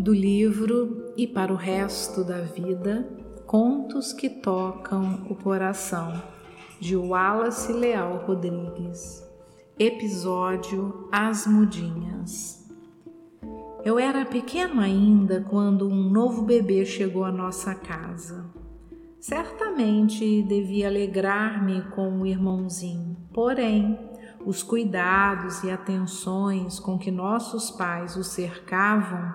do livro E para o Resto da Vida Contos que Tocam o Coração, de Wallace Leal Rodrigues. Episódio As Mudinhas. Eu era pequeno ainda quando um novo bebê chegou à nossa casa. Certamente devia alegrar-me com o irmãozinho, porém, os cuidados e atenções com que nossos pais o cercavam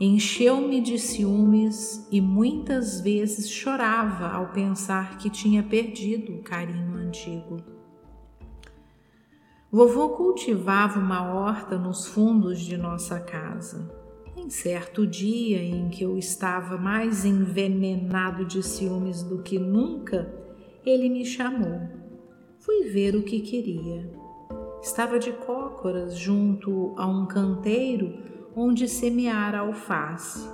encheu-me de ciúmes e muitas vezes chorava ao pensar que tinha perdido o carinho antigo. Vovô cultivava uma horta nos fundos de nossa casa. Em certo dia em que eu estava mais envenenado de ciúmes do que nunca, ele me chamou. Fui ver o que queria. Estava de cócoras junto a um canteiro onde semeara alface.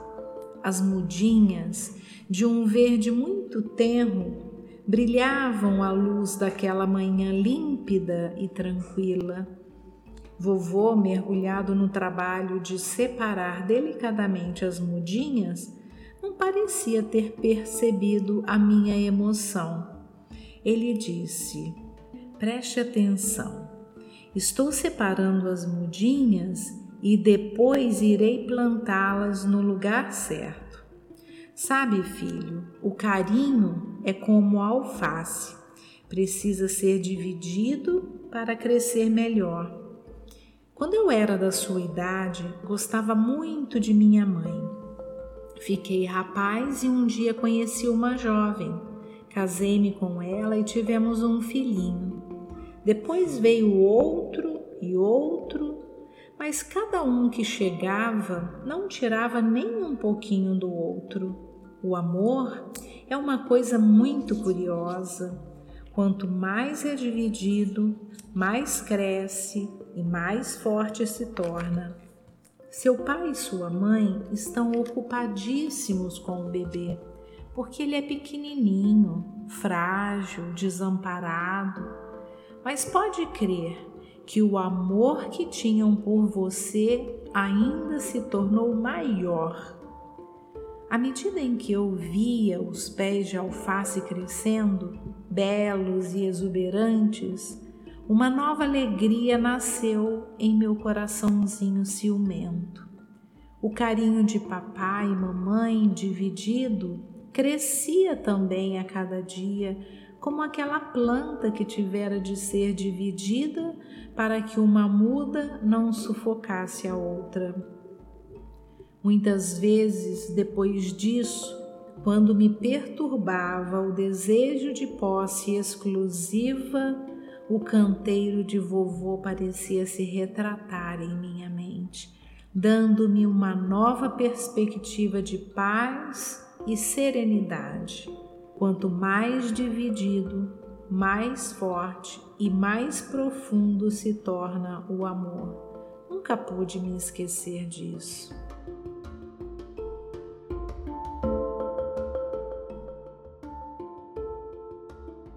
As mudinhas, de um verde muito tenro, brilhavam à luz daquela manhã límpida e tranquila. Vovô, mergulhado no trabalho de separar delicadamente as mudinhas, não parecia ter percebido a minha emoção. Ele disse: Preste atenção, estou separando as mudinhas e depois irei plantá-las no lugar certo. Sabe, filho, o carinho é como alface, precisa ser dividido para crescer melhor. Quando eu era da sua idade, gostava muito de minha mãe. Fiquei rapaz e um dia conheci uma jovem. Casei-me com ela e tivemos um filhinho. Depois veio outro e outro mas cada um que chegava não tirava nem um pouquinho do outro. O amor é uma coisa muito curiosa. Quanto mais é dividido, mais cresce e mais forte se torna. Seu pai e sua mãe estão ocupadíssimos com o bebê, porque ele é pequenininho, frágil, desamparado. Mas pode crer, que o amor que tinham por você ainda se tornou maior. À medida em que eu via os pés de alface crescendo, belos e exuberantes, uma nova alegria nasceu em meu coraçãozinho ciumento. O carinho de papai e mamãe dividido crescia também a cada dia como aquela planta que tivera de ser dividida para que uma muda não sufocasse a outra. Muitas vezes, depois disso, quando me perturbava o desejo de posse exclusiva, o canteiro de vovô parecia se retratar em minha mente, dando-me uma nova perspectiva de paz e serenidade. Quanto mais dividido, mais forte e mais profundo se torna o amor. Nunca pude me esquecer disso.